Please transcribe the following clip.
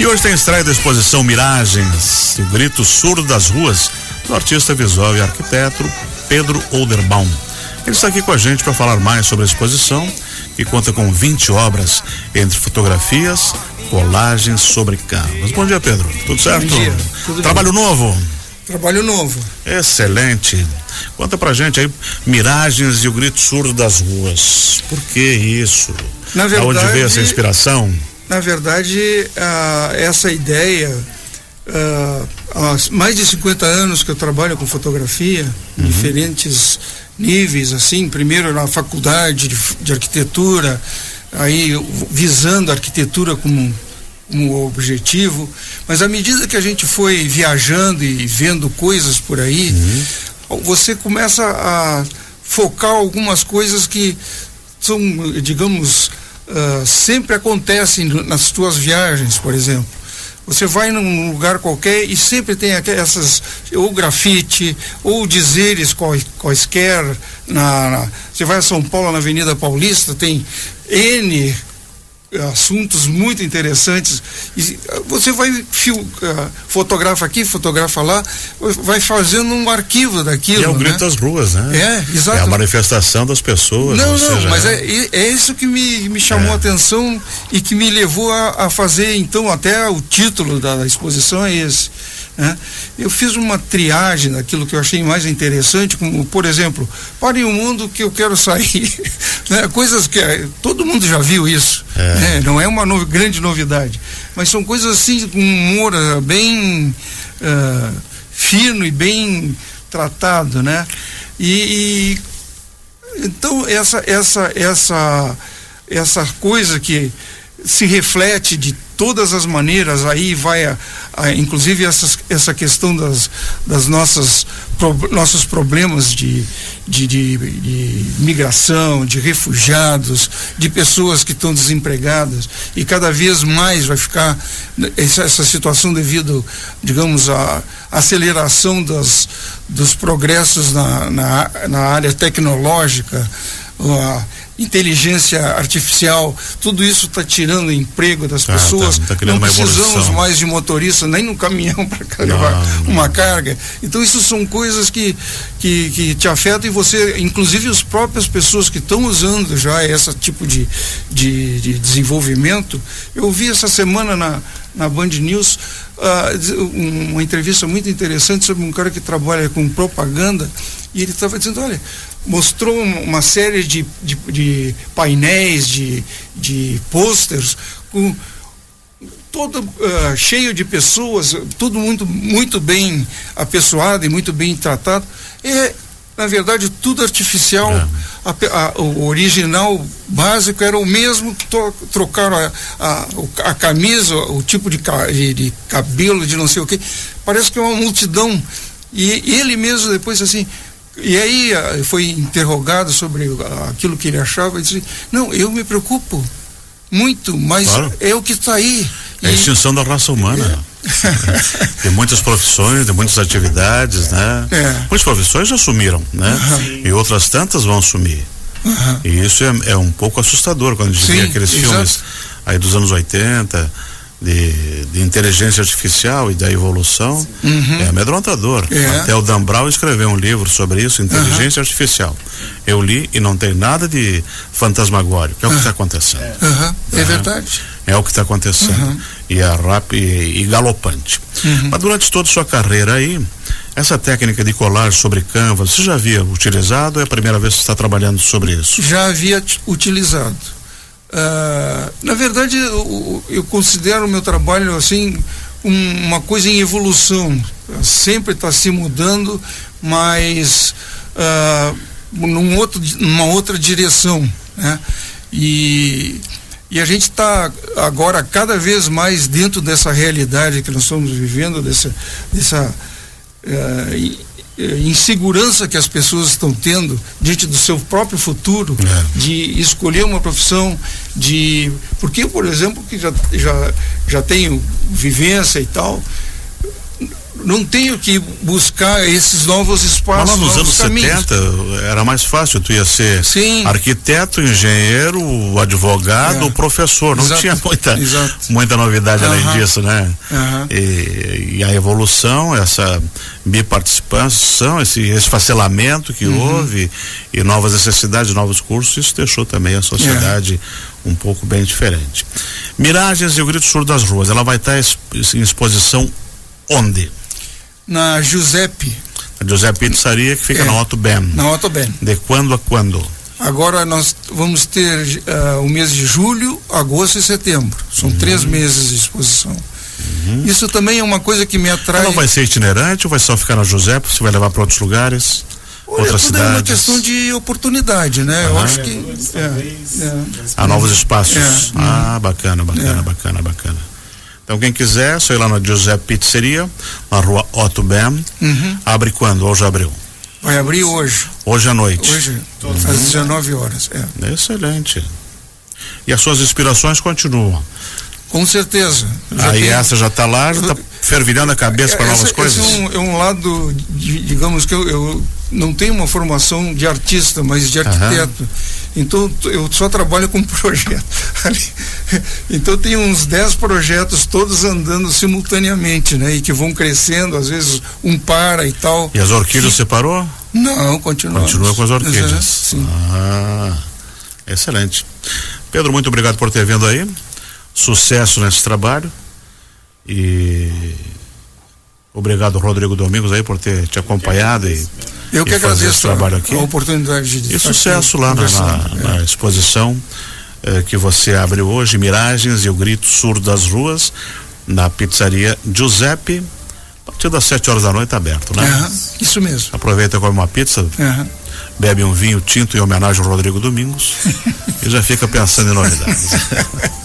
E hoje tem estreia da exposição Miragens, o grito surdo das ruas, do artista visual e arquiteto Pedro Olderbaum. Ele está aqui com a gente para falar mais sobre a exposição, que conta com 20 obras, entre fotografias, colagens sobre carros. Bom dia, Pedro. Tudo certo? Bom dia. Tudo Trabalho bem. novo? Trabalho novo. Excelente. Conta pra gente aí, Miragens e o grito surdo das ruas. Por que isso? Na verdade, Onde veio essa inspiração? Na verdade, essa ideia, há mais de 50 anos que eu trabalho com fotografia, em diferentes níveis, assim, primeiro na faculdade de, de arquitetura, aí visando a arquitetura como, como objetivo, mas à medida que a gente foi viajando e vendo coisas por aí, você começa a focar algumas coisas que são, digamos, ah, sempre acontecem nas tuas viagens, por exemplo. Você vai num lugar qualquer e sempre tem essas, ou grafite, ou dizeres quais- quaisquer. Na, na- você vai a São Paulo, na Avenida Paulista, tem N assuntos muito interessantes. E ah, você vai fil, ah, fotografa aqui, fotografa lá, vai fazendo um arquivo daquilo. E é o né? grito das ruas, né? É, exato. É a manifestação das pessoas. Não, não, seja, mas é, é isso que me, me chamou É. a atenção e que me levou a, a fazer, então, até o título da, da exposição é esse. Né? Eu fiz uma triagem daquilo que eu achei mais interessante, como, por exemplo, pare o mundo que eu quero sair. né? Coisas que eh, todo mundo já viu isso. É. né? Não é uma novi- grande novidade. Mas são coisas assim, com um humor ah, bem ah, fino e bem tratado, né? E, e então essa essa essa essa coisa que se reflete de todas as maneiras aí vai a, a- inclusive essas, essa questão das, das nossas pro- nossos problemas de, de, de, de migração de refugiados de pessoas que estão desempregadas e cada vez mais vai ficar essa, essa situação devido digamos à aceleração das, dos progressos na, na, na área tecnológica inteligência artificial, tudo isso está tirando emprego das Tá, pessoas. tá, tá não precisamos mais de motorista nem no caminhão para Não, levar não. uma carga. Então isso são coisas que, que, que te afetam e você, inclusive as próprias pessoas que estão usando já esse tipo de, de, de desenvolvimento. Eu vi essa semana na, na Band News um- uma entrevista muito interessante sobre um cara que trabalha com propaganda e ele estava dizendo, olha, mostrou um- uma série de, de, de painéis, de, de posters com todo ah, cheio de pessoas, tudo muito, muito bem apessoado e muito bem tratado. É, na verdade, tudo artificial. É. A a- o original básico era o mesmo, to- trocaram a, a, a camisa, o tipo de, de, de cabelo, de não sei o que. Parece que é uma multidão. E ele mesmo depois assim. E aí ah, foi interrogado sobre ah, aquilo que ele achava e disse: Não, eu me preocupo muito, mas Claro. é o que está aí. É a E- extinção da raça humana. Tem muitas profissões, tem muitas atividades, né? É. Muitas profissões já sumiram, né? E outras tantas vão sumir. Aham. E isso é, é um pouco assustador quando a gente Sim, vê aqueles exato. filmes aí dos anos 80 de, de inteligência artificial e da evolução. É amedrontador. É. Até o Dan Brown escreveu um livro sobre isso, inteligência artificial. Eu li e não tem nada de fantasmagório, que é o que está acontecendo. Aham, é Aham. verdade. É o que está acontecendo. E é rápido e, e galopante. Mas durante toda a sua carreira aí, essa técnica de colar sobre canvas, você já havia utilizado ou é a primeira vez que você está trabalhando sobre isso? Já havia utilizado. Ah, na verdade, eu, eu considero o meu trabalho assim um- uma coisa em evolução. Sempre está se mudando, mas ah, num outro, numa outra direção. Né? E, e a gente está agora cada vez mais dentro dessa realidade que nós estamos vivendo, dessa, dessa insegurança que as pessoas estão tendo diante do seu próprio futuro, É. de escolher uma profissão, de. Porque eu, por exemplo, que já, já, já tenho vivência e tal, não tenho que buscar esses novos espaços. Mas lá nos anos caminhos. 70 era mais fácil, tu ia ser Sim. arquiteto, engenheiro, advogado, é. professor. Não Exato. tinha muita, muita novidade além disso, né? E, e, a evolução, essa biparticipação, esse esfacelamento que uhum. houve e novas necessidades, novos cursos, isso deixou também a sociedade é. um pouco bem diferente. Miragens e o Grito Surdo das Ruas, ela vai estar em exposição onde? Na Giuseppe. A Giuseppe Pizzaria que fica é, na Otto Ben. Na Otto Ben. De quando a quando? Agora nós vamos ter uh, o mês de julho, agosto e setembro. São uhum. três meses de exposição. Uhum. Isso também é uma coisa que me atrai. Ela vai ser itinerante ou vai só ficar na Giuseppe? Você vai levar para outros lugares? Olha, outras tudo cidades? é uma questão de oportunidade, né? Eu acho que. É, é, Há novos espaços. É, ah, bacana, bacana, é. bacana, bacana. Então quem quiser, só ir lá na Giuseppe Pizzeria, na rua Otto Ben. Uhum. Abre quando? Hoje abriu? Vai abrir hoje. Hoje à noite. Hoje, uhum. às 19 horas. É. Excelente. E as suas inspirações continuam? Com certeza. Aí essa já está lá, já está fervilhando a cabeça para novas coisas? Esse é um, é um lado, de, digamos que eu, eu, não tenho uma formação de artista, mas de arquiteto. Uhum. Então eu só trabalho com projeto. então tem uns 10 projetos todos andando simultaneamente, né? E que vão crescendo, às vezes um para e tal. E as orquídeas você parou? Não, continua. Continua com as orquídeas. É, sim. Ah, excelente. Pedro, muito obrigado por ter vindo aí sucesso nesse trabalho e obrigado Rodrigo Domingos aí por ter te acompanhado e eu que agradeço trabalho aqui. a oportunidade de e sucesso lá na, na, na, exposição eh, que você abre hoje Miragens e o Grito Surdo das Ruas na pizzaria Giuseppe a partir das 7 horas da noite tá aberto, né? Uhum, isso mesmo. Aproveita e come uma pizza. Uhum. Bebe um vinho tinto em homenagem ao Rodrigo Domingos e já fica pensando em novidades.